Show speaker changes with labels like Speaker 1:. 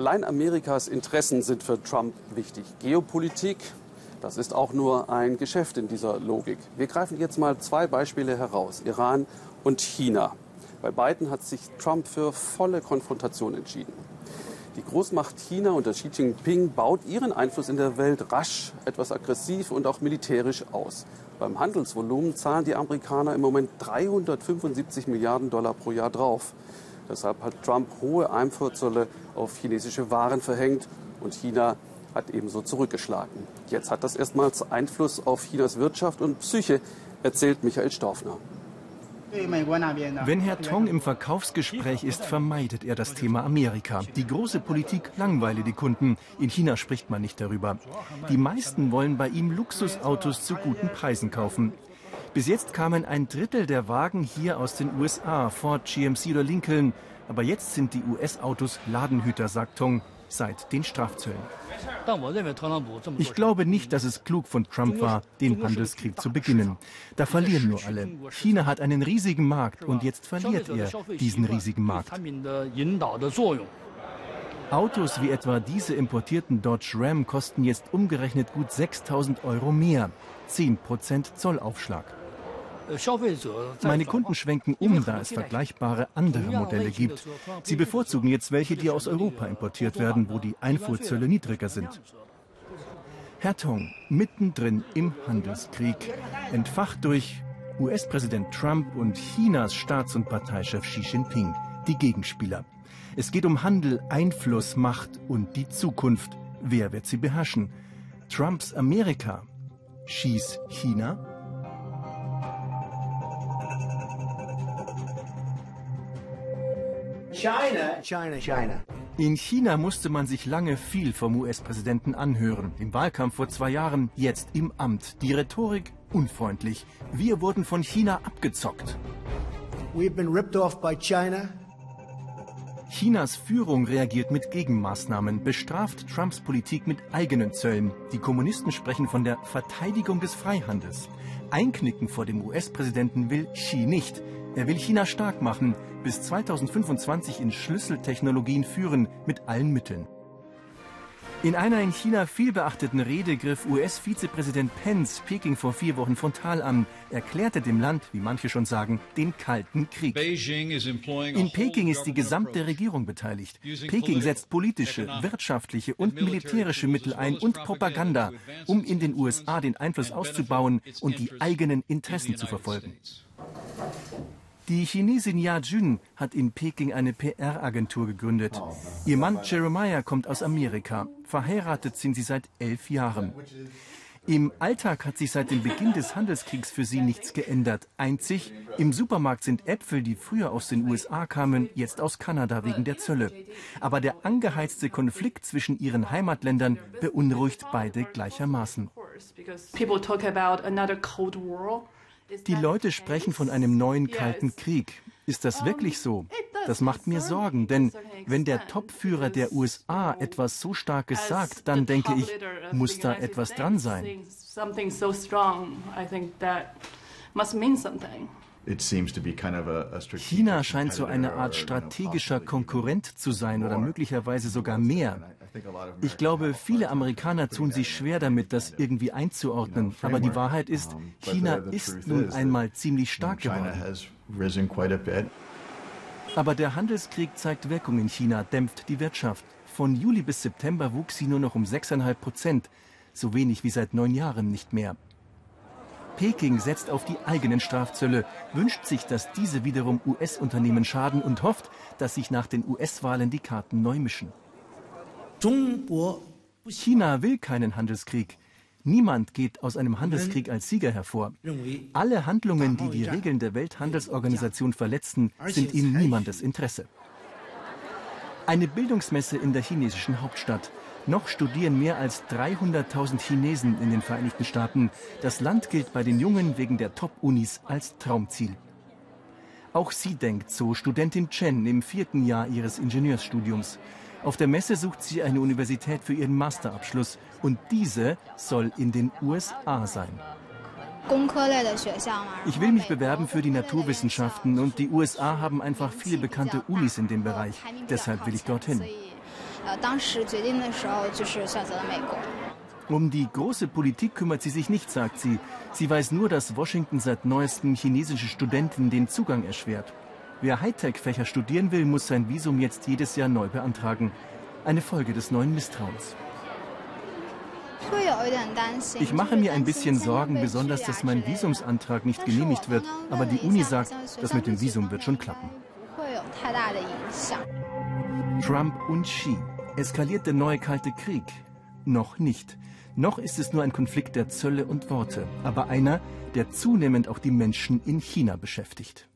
Speaker 1: Allein Amerikas Interessen sind für Trump wichtig. Geopolitik, das ist auch nur ein Geschäft in dieser Logik. Wir greifen jetzt mal zwei Beispiele heraus, Iran und China. Bei beiden hat sich Trump für volle Konfrontation entschieden. Die Großmacht China unter Xi Jinping baut ihren Einfluss in der Welt rasch, etwas aggressiv und auch militärisch aus. Beim Handelsvolumen zahlen die Amerikaner im Moment 375 Milliarden Dollar pro Jahr drauf. Deshalb hat Trump hohe Einfuhrzölle auf chinesische Waren verhängt und China hat ebenso zurückgeschlagen. Jetzt hat das erstmals Einfluss auf Chinas Wirtschaft und Psyche, erzählt Michael Staufner.
Speaker 2: Wenn Herr Tong im Verkaufsgespräch ist, vermeidet er das Thema Amerika. Die große Politik langweile die Kunden. In China spricht man nicht darüber. Die meisten wollen bei ihm Luxusautos zu guten Preisen kaufen. Bis jetzt kamen ein Drittel der Wagen hier aus den USA, Ford, GMC oder Lincoln. Aber jetzt sind die US-Autos Ladenhüter, sagt Tong, seit den Strafzöllen. Ich glaube nicht, dass es klug von Trump war, den Handelskrieg zu beginnen. Da verlieren nur alle. China hat einen riesigen Markt und jetzt verliert er diesen riesigen Markt. Autos wie etwa diese importierten Dodge Ram kosten jetzt umgerechnet gut 6000 Euro mehr. 10% Zollaufschlag. Meine Kunden schwenken um, da es vergleichbare andere Modelle gibt. Sie bevorzugen jetzt welche, die aus Europa importiert werden, wo die Einfuhrzölle niedriger sind. Herr Tong, mittendrin im Handelskrieg, entfacht durch US-Präsident Trump und Chinas Staats- und Parteichef Xi Jinping, die Gegenspieler. Es geht um Handel, Einfluss, Macht und die Zukunft. Wer wird sie beherrschen? Trumps Amerika? Xis China? China, China, China. In China musste man sich lange viel vom US-Präsidenten anhören. Im Wahlkampf vor zwei Jahren, jetzt im Amt. Die Rhetorik unfreundlich. Wir wurden von China abgezockt. We've been ripped off by China. Chinas Führung reagiert mit Gegenmaßnahmen, bestraft Trumps Politik mit eigenen Zöllen. Die Kommunisten sprechen von der Verteidigung des Freihandels. Einknicken vor dem US-Präsidenten will Xi nicht. Er will China stark machen, bis 2025 in Schlüsseltechnologien führen mit allen Mitteln. In einer in China vielbeachteten Rede griff US-Vizepräsident Pence Peking vor vier Wochen frontal an, erklärte dem Land, wie manche schon sagen, den Kalten Krieg. In Peking ist die gesamte Regierung beteiligt. Peking setzt politische, wirtschaftliche und militärische Mittel ein und Propaganda, um in den USA den Einfluss auszubauen und die eigenen Interessen zu verfolgen. Die Chinesin Ya Jun hat in Peking eine PR-Agentur gegründet. Ihr Mann Jeremiah kommt aus Amerika. Verheiratet sind sie seit elf Jahren. Im Alltag hat sich seit dem Beginn des Handelskriegs für sie nichts geändert. Einzig, im Supermarkt sind Äpfel, die früher aus den USA kamen, jetzt aus Kanada wegen der Zölle. Aber der angeheizte Konflikt zwischen ihren Heimatländern beunruhigt beide gleichermaßen. Die Leute sprechen von einem neuen kalten Krieg. Ist das wirklich so? Das macht mir Sorgen, denn wenn der Topführer der USA etwas so Starkes sagt, dann denke ich, muss da etwas dran sein. China scheint so eine Art strategischer Konkurrent zu sein oder möglicherweise sogar mehr. Ich glaube, viele Amerikaner tun sich schwer damit, das irgendwie einzuordnen. Aber die Wahrheit ist, China ist nun einmal ziemlich stark geworden. Aber der Handelskrieg zeigt Wirkung in China, dämpft die Wirtschaft. Von Juli bis September wuchs sie nur noch um 6,5 Prozent, so wenig wie seit neun Jahren nicht mehr. Peking setzt auf die eigenen Strafzölle, wünscht sich, dass diese wiederum US-Unternehmen schaden und hofft, dass sich nach den US-Wahlen die Karten neu mischen. China will keinen Handelskrieg. Niemand geht aus einem Handelskrieg als Sieger hervor. Alle Handlungen, die die Regeln der Welthandelsorganisation verletzen, sind in niemandes Interesse. Eine Bildungsmesse in der chinesischen Hauptstadt. Noch studieren mehr als 300.000 Chinesen in den Vereinigten Staaten. Das Land gilt bei den Jungen wegen der Top-Unis als Traumziel. Auch sie denkt so, Studentin Chen im vierten Jahr ihres Ingenieursstudiums. Auf der Messe sucht sie eine Universität für ihren Masterabschluss und diese soll in den USA sein. Ich will mich bewerben für die Naturwissenschaften und die USA haben einfach viele bekannte Unis in dem Bereich. Deshalb will ich dorthin. Um die große Politik kümmert sie sich nicht, sagt sie. Sie weiß nur, dass Washington seit neuestem chinesische Studenten den Zugang erschwert. Wer Hightech-Fächer studieren will, muss sein Visum jetzt jedes Jahr neu beantragen. Eine Folge des neuen Misstrauens. Ich mache mir ein bisschen Sorgen, besonders, dass mein Visumsantrag nicht genehmigt wird. Aber die Uni sagt, das mit dem Visum wird schon klappen. Trump und Xi. Eskaliert der neue Kalte Krieg? Noch nicht. Noch ist es nur ein Konflikt der Zölle und Worte, aber einer, der zunehmend auch die Menschen in China beschäftigt.